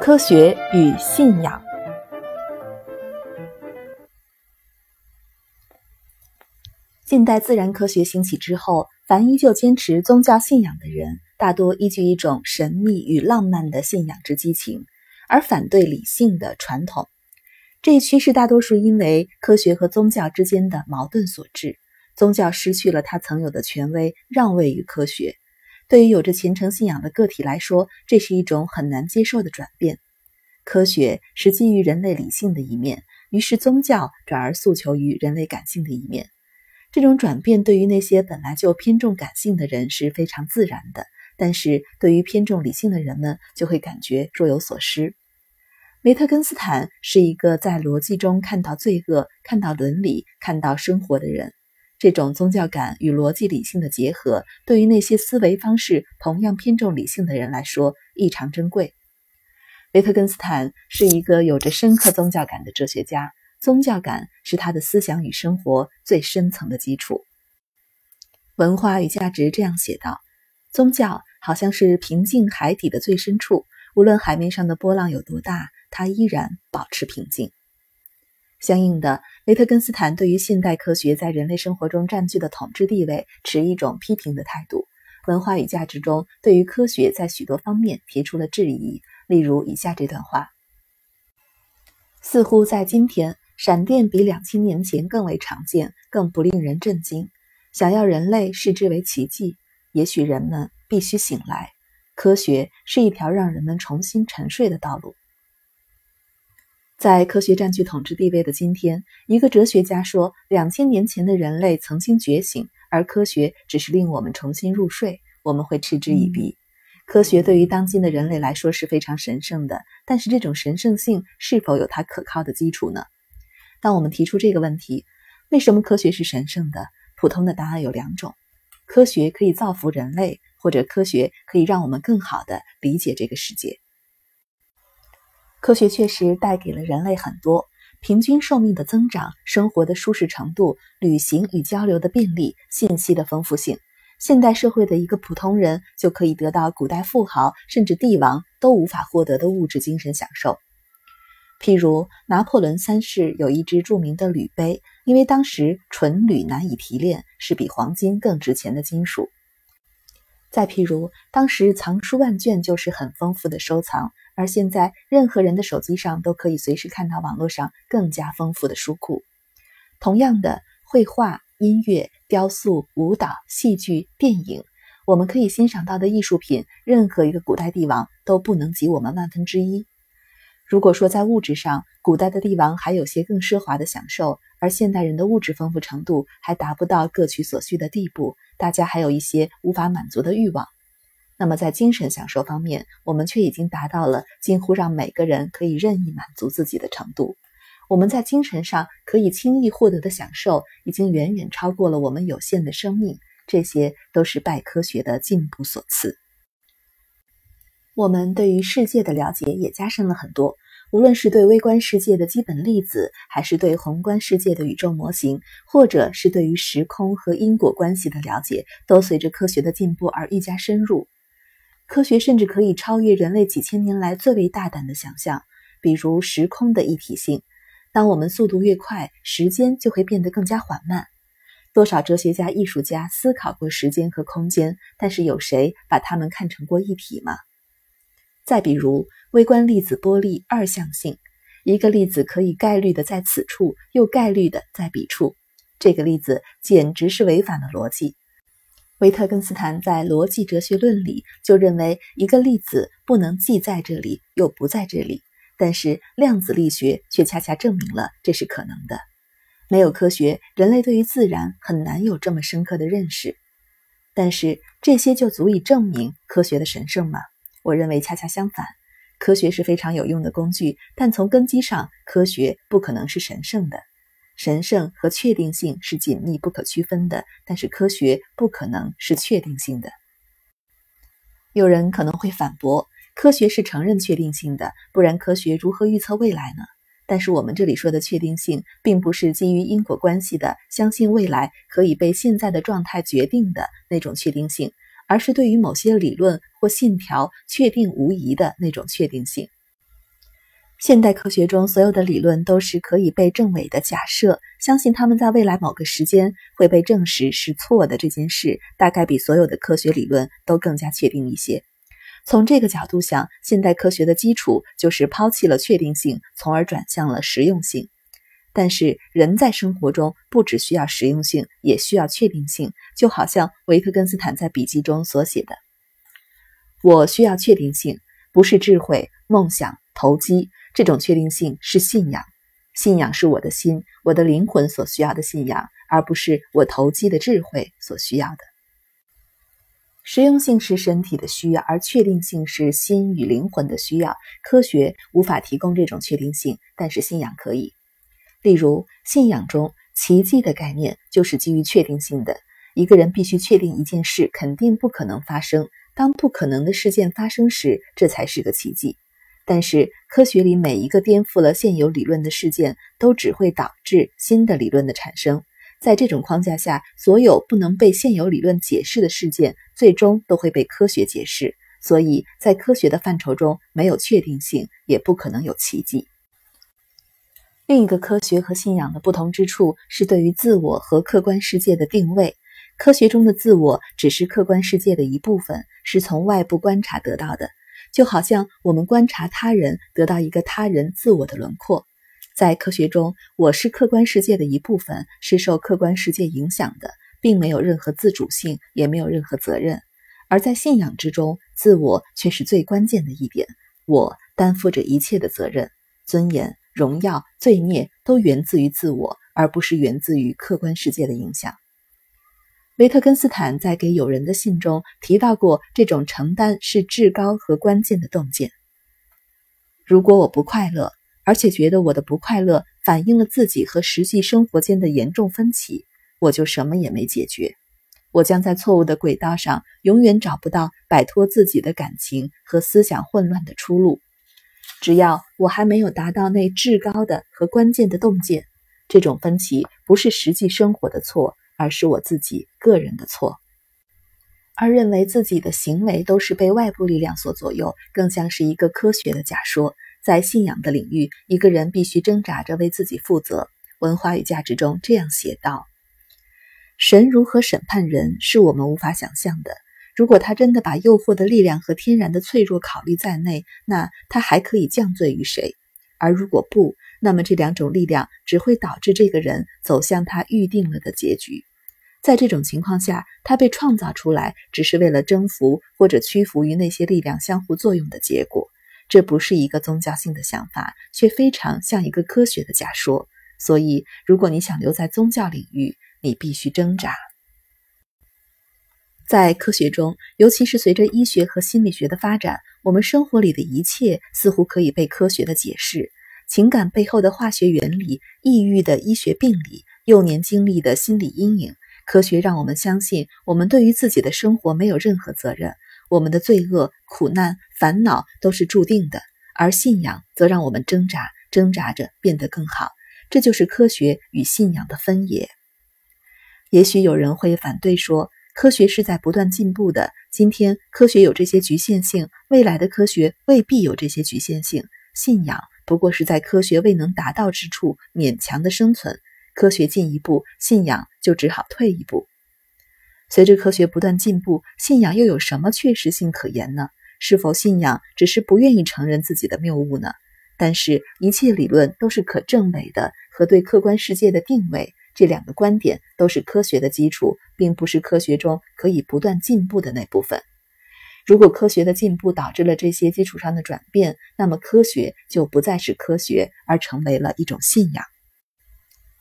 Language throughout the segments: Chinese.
科学与信仰。近代自然科学兴起之后，凡依旧坚持宗教信仰的人，大多依据一种神秘与浪漫的信仰之激情，而反对理性的传统。这一趋势大多数因为科学和宗教之间的矛盾所致。宗教失去了它曾有的权威，让位于科学。对于有着虔诚信仰的个体来说，这是一种很难接受的转变。科学是基于人类理性的一面，于是宗教转而诉求于人类感性的一面。这种转变对于那些本来就偏重感性的人是非常自然的，但是对于偏重理性的人们就会感觉若有所失。梅特根斯坦是一个在逻辑中看到罪恶、看到伦理、看到生活的人。这种宗教感与逻辑理性的结合，对于那些思维方式同样偏重理性的人来说异常珍贵。维特根斯坦是一个有着深刻宗教感的哲学家。宗教感是他的思想与生活最深层的基础。文化与价值这样写道：宗教好像是平静海底的最深处，无论海面上的波浪有多大，它依然保持平静。相应的，维特根斯坦对于现代科学在人类生活中占据的统治地位持一种批评的态度。文化与价值中对于科学在许多方面提出了质疑，例如以下这段话：似乎在今天。闪电比两千年前更为常见，更不令人震惊。想要人类视之为奇迹，也许人们必须醒来。科学是一条让人们重新沉睡的道路。在科学占据统治地位的今天，一个哲学家说：“两千年前的人类曾经觉醒，而科学只是令我们重新入睡。”我们会嗤之以鼻。科学对于当今的人类来说是非常神圣的，但是这种神圣性是否有它可靠的基础呢？当我们提出这个问题，为什么科学是神圣的？普通的答案有两种：科学可以造福人类，或者科学可以让我们更好的理解这个世界。科学确实带给了人类很多：平均寿命的增长、生活的舒适程度、旅行与交流的便利、信息的丰富性。现代社会的一个普通人就可以得到古代富豪甚至帝王都无法获得的物质精神享受。譬如拿破仑三世有一只著名的铝杯，因为当时纯铝难以提炼，是比黄金更值钱的金属。再譬如，当时藏书万卷就是很丰富的收藏，而现在任何人的手机上都可以随时看到网络上更加丰富的书库。同样的，绘画、音乐、雕塑、舞蹈、戏剧、电影，我们可以欣赏到的艺术品，任何一个古代帝王都不能及我们万分之一。如果说在物质上，古代的帝王还有些更奢华的享受，而现代人的物质丰富程度还达不到各取所需的地步，大家还有一些无法满足的欲望。那么在精神享受方面，我们却已经达到了近乎让每个人可以任意满足自己的程度。我们在精神上可以轻易获得的享受，已经远远超过了我们有限的生命。这些都是拜科学的进步所赐。我们对于世界的了解也加深了很多，无论是对微观世界的基本粒子，还是对宏观世界的宇宙模型，或者是对于时空和因果关系的了解，都随着科学的进步而愈加深入。科学甚至可以超越人类几千年来最为大胆的想象，比如时空的一体性。当我们速度越快，时间就会变得更加缓慢。多少哲学家、艺术家思考过时间和空间，但是有谁把它们看成过一体吗？再比如微观粒子波粒二象性，一个粒子可以概率的在此处，又概率的在彼处，这个粒子简直是违反了逻辑。维特根斯坦在《逻辑哲学论》里就认为，一个粒子不能既在这里又不在这里，但是量子力学却恰恰证明了这是可能的。没有科学，人类对于自然很难有这么深刻的认识。但是这些就足以证明科学的神圣吗？我认为恰恰相反，科学是非常有用的工具，但从根基上，科学不可能是神圣的。神圣和确定性是紧密不可区分的，但是科学不可能是确定性的。有人可能会反驳，科学是承认确定性的，不然科学如何预测未来呢？但是我们这里说的确定性，并不是基于因果关系的，相信未来可以被现在的状态决定的那种确定性，而是对于某些理论或信条确定无疑的那种确定性。现代科学中所有的理论都是可以被证伪的假设，相信他们在未来某个时间会被证实是错的这件事，大概比所有的科学理论都更加确定一些。从这个角度想，现代科学的基础就是抛弃了确定性，从而转向了实用性。但是人在生活中不只需要实用性，也需要确定性，就好像维特根斯坦在笔记中所写的：“我需要确定性，不是智慧、梦想、投机。”这种确定性是信仰，信仰是我的心、我的灵魂所需要的信仰，而不是我投机的智慧所需要的。实用性是身体的需要，而确定性是心与灵魂的需要。科学无法提供这种确定性，但是信仰可以。例如，信仰中奇迹的概念就是基于确定性的。一个人必须确定一件事肯定不可能发生，当不可能的事件发生时，这才是个奇迹。但是，科学里每一个颠覆了现有理论的事件，都只会导致新的理论的产生。在这种框架下，所有不能被现有理论解释的事件，最终都会被科学解释。所以在科学的范畴中，没有确定性，也不可能有奇迹。另一个科学和信仰的不同之处，是对于自我和客观世界的定位。科学中的自我只是客观世界的一部分，是从外部观察得到的。就好像我们观察他人，得到一个他人自我的轮廓。在科学中，我是客观世界的一部分，是受客观世界影响的，并没有任何自主性，也没有任何责任。而在信仰之中，自我却是最关键的一点。我担负着一切的责任，尊严、荣耀、罪孽都源自于自我，而不是源自于客观世界的影响。维特根斯坦在给友人的信中提到过，这种承担是至高和关键的洞见。如果我不快乐，而且觉得我的不快乐反映了自己和实际生活间的严重分歧，我就什么也没解决。我将在错误的轨道上，永远找不到摆脱自己的感情和思想混乱的出路。只要我还没有达到那至高的和关键的洞见，这种分歧不是实际生活的错。而是我自己个人的错，而认为自己的行为都是被外部力量所左右，更像是一个科学的假说。在信仰的领域，一个人必须挣扎着为自己负责。文化与价值中这样写道：“神如何审判人，是我们无法想象的。如果他真的把诱惑的力量和天然的脆弱考虑在内，那他还可以降罪于谁？而如果不，那么这两种力量只会导致这个人走向他预定了的结局。在这种情况下，他被创造出来只是为了征服或者屈服于那些力量相互作用的结果。这不是一个宗教性的想法，却非常像一个科学的假说。所以，如果你想留在宗教领域，你必须挣扎。在科学中，尤其是随着医学和心理学的发展，我们生活里的一切似乎可以被科学的解释。情感背后的化学原理，抑郁的医学病理，幼年经历的心理阴影，科学让我们相信，我们对于自己的生活没有任何责任，我们的罪恶、苦难、烦恼都是注定的。而信仰则让我们挣扎，挣扎着变得更好。这就是科学与信仰的分野。也许有人会反对说，科学是在不断进步的，今天科学有这些局限性，未来的科学未必有这些局限性。信仰。不过是在科学未能达到之处勉强的生存，科学进一步，信仰就只好退一步。随着科学不断进步，信仰又有什么确实性可言呢？是否信仰只是不愿意承认自己的谬误呢？但是，一切理论都是可证伪的，和对客观世界的定位这两个观点都是科学的基础，并不是科学中可以不断进步的那部分。如果科学的进步导致了这些基础上的转变，那么科学就不再是科学，而成为了一种信仰。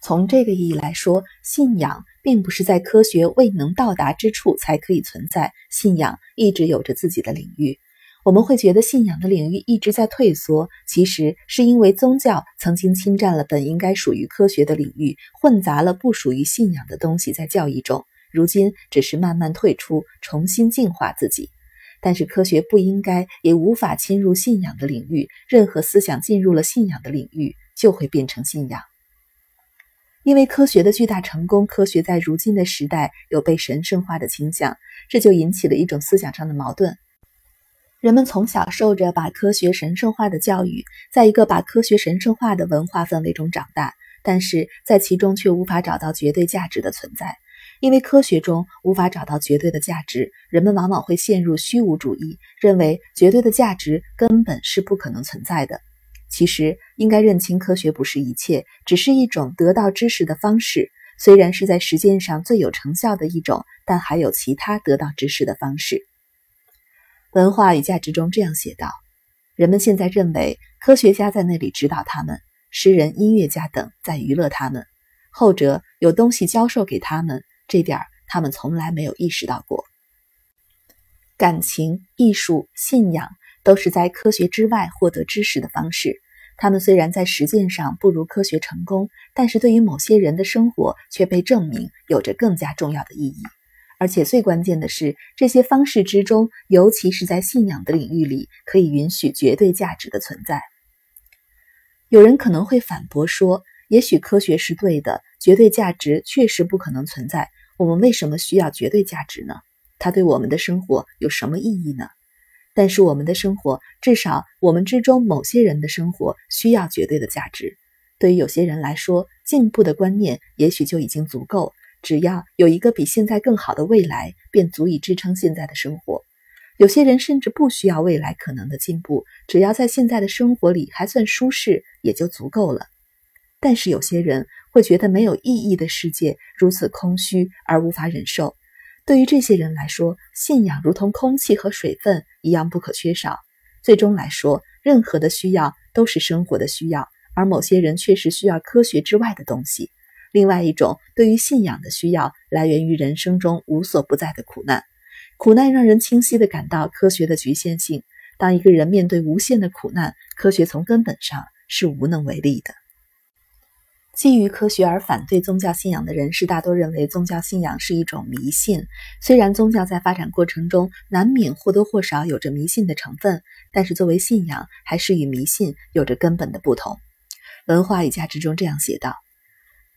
从这个意义来说，信仰并不是在科学未能到达之处才可以存在，信仰一直有着自己的领域。我们会觉得信仰的领域一直在退缩，其实是因为宗教曾经侵占了本应该属于科学的领域，混杂了不属于信仰的东西在教义中，如今只是慢慢退出，重新净化自己。但是科学不应该也无法侵入信仰的领域。任何思想进入了信仰的领域，就会变成信仰。因为科学的巨大成功，科学在如今的时代有被神圣化的倾向，这就引起了一种思想上的矛盾。人们从小受着把科学神圣化的教育，在一个把科学神圣化的文化氛围中长大，但是在其中却无法找到绝对价值的存在。因为科学中无法找到绝对的价值，人们往往会陷入虚无主义，认为绝对的价值根本是不可能存在的。其实，应该认清科学不是一切，只是一种得到知识的方式。虽然是在实践上最有成效的一种，但还有其他得到知识的方式。文化与价值中这样写道：人们现在认为科学家在那里指导他们，诗人、音乐家等在娱乐他们，后者有东西教授给他们。这点儿他们从来没有意识到过。感情、艺术、信仰都是在科学之外获得知识的方式。他们虽然在实践上不如科学成功，但是对于某些人的生活却被证明有着更加重要的意义。而且最关键的是，这些方式之中，尤其是在信仰的领域里，可以允许绝对价值的存在。有人可能会反驳说：“也许科学是对的，绝对价值确实不可能存在。”我们为什么需要绝对价值呢？它对我们的生活有什么意义呢？但是我们的生活，至少我们之中某些人的生活需要绝对的价值。对于有些人来说，进步的观念也许就已经足够，只要有一个比现在更好的未来，便足以支撑现在的生活。有些人甚至不需要未来可能的进步，只要在现在的生活里还算舒适，也就足够了。但是有些人会觉得没有意义的世界如此空虚而无法忍受。对于这些人来说，信仰如同空气和水分一样不可缺少。最终来说，任何的需要都是生活的需要，而某些人确实需要科学之外的东西。另外一种对于信仰的需要，来源于人生中无所不在的苦难。苦难让人清晰地感到科学的局限性。当一个人面对无限的苦难，科学从根本上是无能为力的。基于科学而反对宗教信仰的人士，大多认为宗教信仰是一种迷信。虽然宗教在发展过程中难免或多或少有着迷信的成分，但是作为信仰，还是与迷信有着根本的不同。文化与价值中这样写道：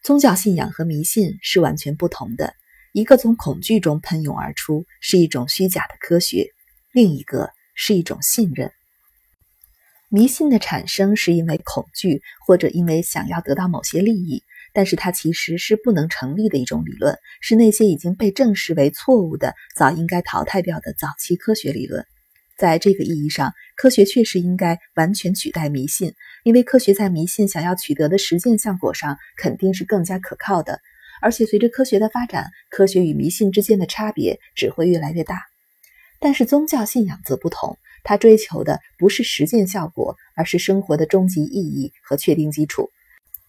宗教信仰和迷信是完全不同的。一个从恐惧中喷涌而出，是一种虚假的科学；另一个是一种信任。迷信的产生是因为恐惧，或者因为想要得到某些利益，但是它其实是不能成立的一种理论，是那些已经被证实为错误的、早应该淘汰掉的早期科学理论。在这个意义上，科学确实应该完全取代迷信，因为科学在迷信想要取得的实践效果上肯定是更加可靠的。而且随着科学的发展，科学与迷信之间的差别只会越来越大。但是宗教信仰则不同。它追求的不是实践效果，而是生活的终极意义和确定基础。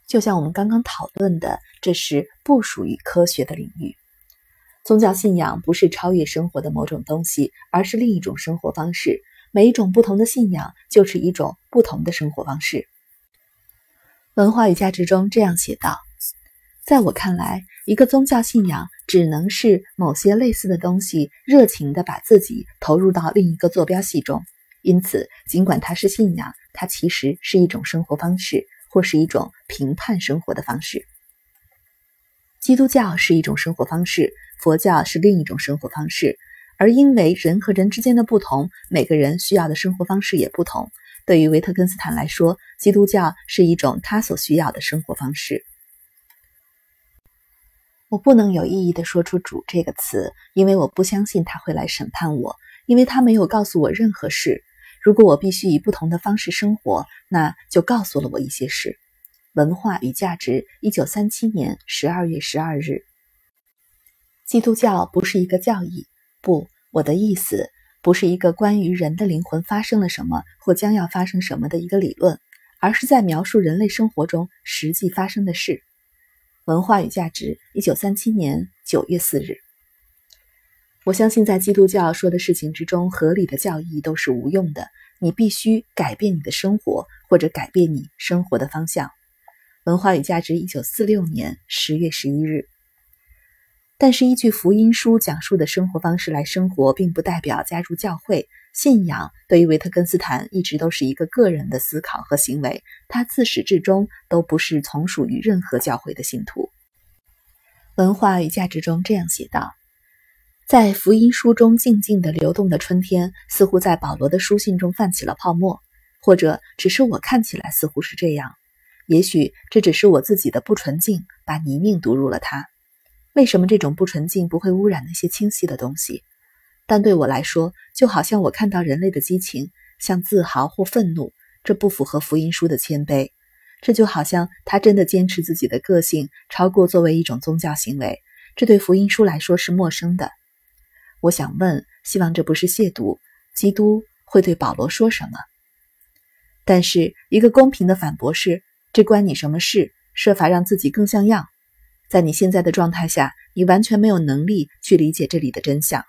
就像我们刚刚讨论的，这是不属于科学的领域。宗教信仰不是超越生活的某种东西，而是另一种生活方式。每一种不同的信仰就是一种不同的生活方式。文化与价值中这样写道：在我看来，一个宗教信仰只能是某些类似的东西热情地把自己投入到另一个坐标系中。因此，尽管它是信仰，它其实是一种生活方式，或是一种评判生活的方式。基督教是一种生活方式，佛教是另一种生活方式。而因为人和人之间的不同，每个人需要的生活方式也不同。对于维特根斯坦来说，基督教是一种他所需要的生活方式。我不能有意义地说出“主”这个词，因为我不相信他会来审判我，因为他没有告诉我任何事。如果我必须以不同的方式生活，那就告诉了我一些事。文化与价值，一九三七年十二月十二日。基督教不是一个教义，不，我的意思不是一个关于人的灵魂发生了什么或将要发生什么的一个理论，而是在描述人类生活中实际发生的事。文化与价值，一九三七年九月四日。我相信，在基督教说的事情之中，合理的教义都是无用的。你必须改变你的生活，或者改变你生活的方向。文化与价值，一九四六年十月十一日。但是依据福音书讲述的生活方式来生活，并不代表加入教会。信仰对于维特根斯坦一直都是一个个人的思考和行为，他自始至终都不是从属于任何教会的信徒。文化与价值中这样写道：在福音书中静静的流动的春天，似乎在保罗的书信中泛起了泡沫，或者只是我看起来似乎是这样。也许这只是我自己的不纯净，把泥泞读入了它。为什么这种不纯净不会污染那些清晰的东西？但对我来说，就好像我看到人类的激情，像自豪或愤怒，这不符合福音书的谦卑。这就好像他真的坚持自己的个性，超过作为一种宗教行为，这对福音书来说是陌生的。我想问，希望这不是亵渎，基督会对保罗说什么？但是一个公平的反驳是：这关你什么事？设法让自己更像样。在你现在的状态下，你完全没有能力去理解这里的真相。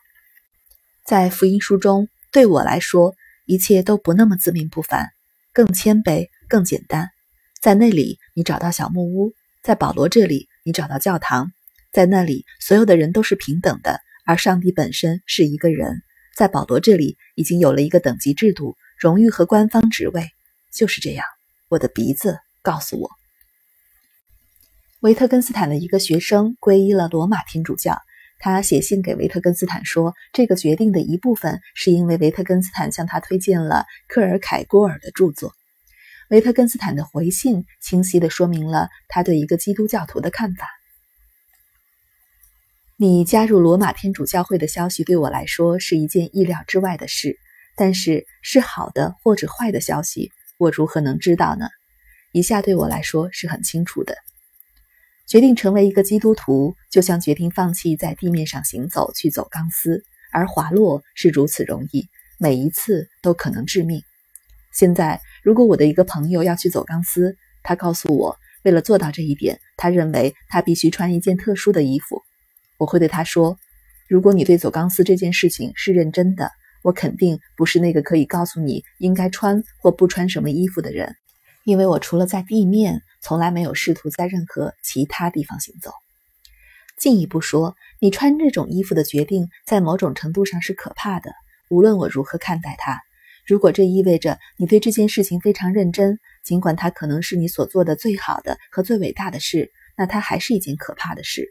在福音书中，对我来说，一切都不那么自命不凡，更谦卑，更简单。在那里，你找到小木屋；在保罗这里，你找到教堂；在那里，所有的人都是平等的，而上帝本身是一个人。在保罗这里，已经有了一个等级制度、荣誉和官方职位。就是这样，我的鼻子告诉我，维特根斯坦的一个学生皈依了罗马天主教。他写信给维特根斯坦说，这个决定的一部分是因为维特根斯坦向他推荐了克尔凯郭尔的著作。维特根斯坦的回信清晰地说明了他对一个基督教徒的看法。你加入罗马天主教会的消息对我来说是一件意料之外的事，但是是好的或者坏的消息，我如何能知道呢？以下对我来说是很清楚的。决定成为一个基督徒，就像决定放弃在地面上行走去走钢丝，而滑落是如此容易，每一次都可能致命。现在，如果我的一个朋友要去走钢丝，他告诉我，为了做到这一点，他认为他必须穿一件特殊的衣服。我会对他说：“如果你对走钢丝这件事情是认真的，我肯定不是那个可以告诉你应该穿或不穿什么衣服的人，因为我除了在地面。”从来没有试图在任何其他地方行走。进一步说，你穿这种衣服的决定，在某种程度上是可怕的。无论我如何看待它，如果这意味着你对这件事情非常认真，尽管它可能是你所做的最好的和最伟大的事，那它还是一件可怕的事。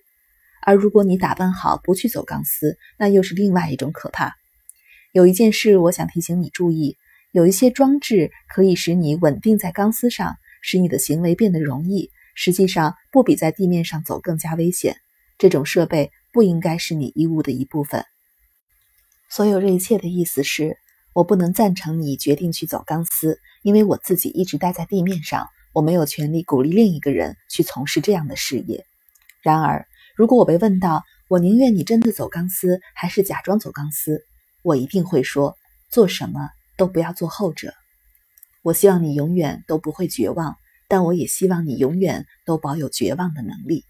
而如果你打扮好不去走钢丝，那又是另外一种可怕。有一件事我想提醒你注意：有一些装置可以使你稳定在钢丝上。使你的行为变得容易，实际上不比在地面上走更加危险。这种设备不应该是你衣物的一部分。所有这一切的意思是，我不能赞成你决定去走钢丝，因为我自己一直待在地面上，我没有权利鼓励另一个人去从事这样的事业。然而，如果我被问到我宁愿你真的走钢丝还是假装走钢丝，我一定会说，做什么都不要做后者。我希望你永远都不会绝望，但我也希望你永远都保有绝望的能力。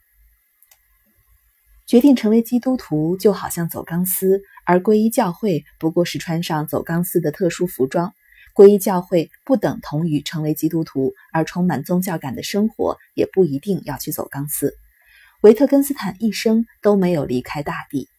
决定成为基督徒就好像走钢丝，而皈依教会不过是穿上走钢丝的特殊服装。皈依教会不等同于成为基督徒，而充满宗教感的生活也不一定要去走钢丝。维特根斯坦一生都没有离开大地。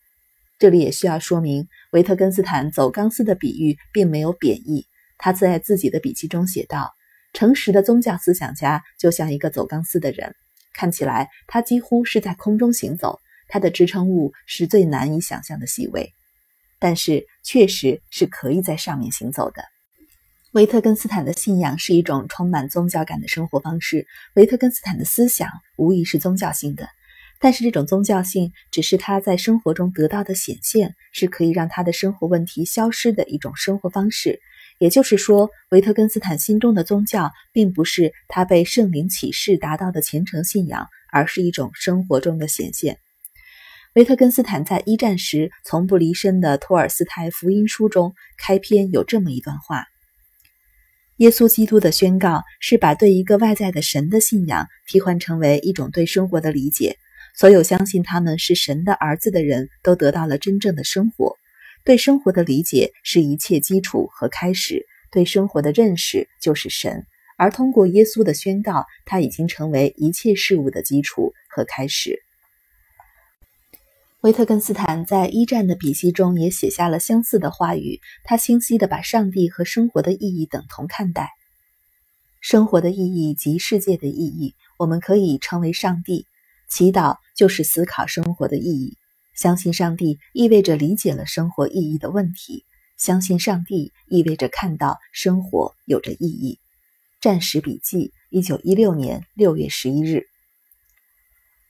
这里也需要说明，维特根斯坦走钢丝的比喻并没有贬义。他在自己的笔记中写道：“诚实的宗教思想家就像一个走钢丝的人，看起来他几乎是在空中行走，他的支撑物是最难以想象的细微，但是确实是可以在上面行走的。”维特根斯坦的信仰是一种充满宗教感的生活方式，维特根斯坦的思想无疑是宗教性的，但是这种宗教性只是他在生活中得到的显现，是可以让他的生活问题消失的一种生活方式。也就是说，维特根斯坦心中的宗教，并不是他被圣灵启示达到的虔诚信仰，而是一种生活中的显现。维特根斯坦在一战时从不离身的托尔斯泰福音书中开篇有这么一段话：耶稣基督的宣告是把对一个外在的神的信仰替换成为一种对生活的理解。所有相信他们是神的儿子的人都得到了真正的生活。对生活的理解是一切基础和开始，对生活的认识就是神，而通过耶稣的宣告，他已经成为一切事物的基础和开始。维特根斯坦在一战的笔记中也写下了相似的话语。他清晰地把上帝和生活的意义等同看待。生活的意义及世界的意义，我们可以称为上帝。祈祷就是思考生活的意义。相信上帝意味着理解了生活意义的问题。相信上帝意味着看到生活有着意义。战时笔记，一九一六年六月十一日。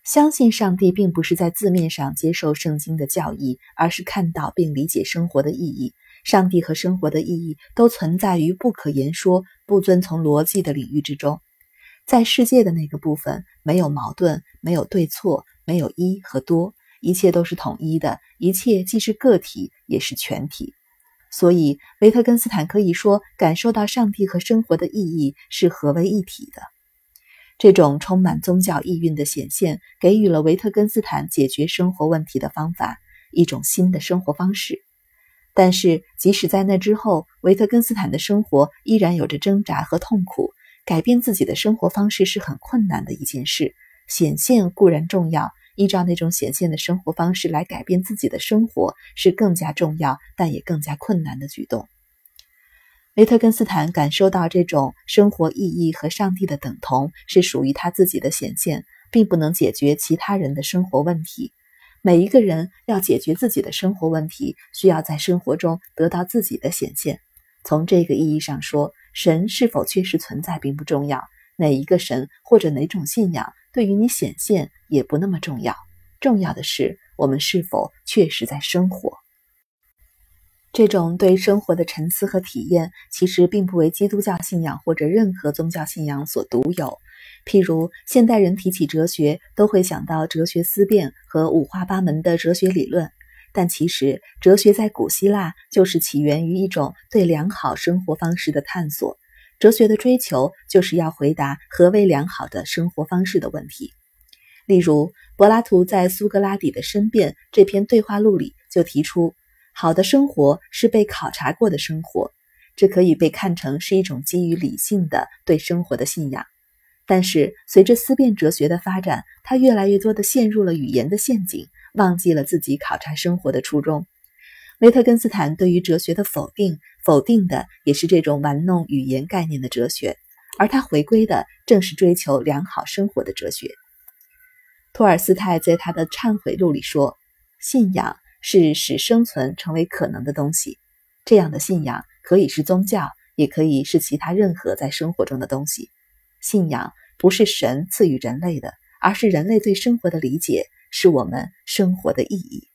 相信上帝并不是在字面上接受圣经的教义，而是看到并理解生活的意义。上帝和生活的意义都存在于不可言说、不遵从逻辑的领域之中。在世界的那个部分，没有矛盾，没有对错，没有一和多，一切都是统一的，一切既是个体，也是全体。所以，维特根斯坦可以说，感受到上帝和生活的意义是合为一体的。这种充满宗教意蕴的显现，给予了维特根斯坦解决生活问题的方法，一种新的生活方式。但是，即使在那之后，维特根斯坦的生活依然有着挣扎和痛苦。改变自己的生活方式是很困难的一件事。显现固然重要，依照那种显现的生活方式来改变自己的生活是更加重要，但也更加困难的举动。维特根斯坦感受到这种生活意义和上帝的等同是属于他自己的显现，并不能解决其他人的生活问题。每一个人要解决自己的生活问题，需要在生活中得到自己的显现。从这个意义上说，神是否确实存在并不重要，哪一个神或者哪种信仰对于你显现也不那么重要。重要的是我们是否确实在生活。这种对生活的沉思和体验，其实并不为基督教信仰或者任何宗教信仰所独有。譬如，现代人提起哲学，都会想到哲学思辨和五花八门的哲学理论。但其实，哲学在古希腊就是起源于一种对良好生活方式的探索。哲学的追求，就是要回答何为良好的生活方式的问题。例如，柏拉图在《苏格拉底的申辩》这篇对话录里就提出。好的生活是被考察过的生活，这可以被看成是一种基于理性的对生活的信仰。但是，随着思辨哲学的发展，他越来越多地陷入了语言的陷阱，忘记了自己考察生活的初衷。维特根斯坦对于哲学的否定，否定的也是这种玩弄语言概念的哲学，而他回归的正是追求良好生活的哲学。托尔斯泰在他的《忏悔录》里说：“信仰。”是使生存成为可能的东西。这样的信仰可以是宗教，也可以是其他任何在生活中的东西。信仰不是神赐予人类的，而是人类对生活的理解，是我们生活的意义。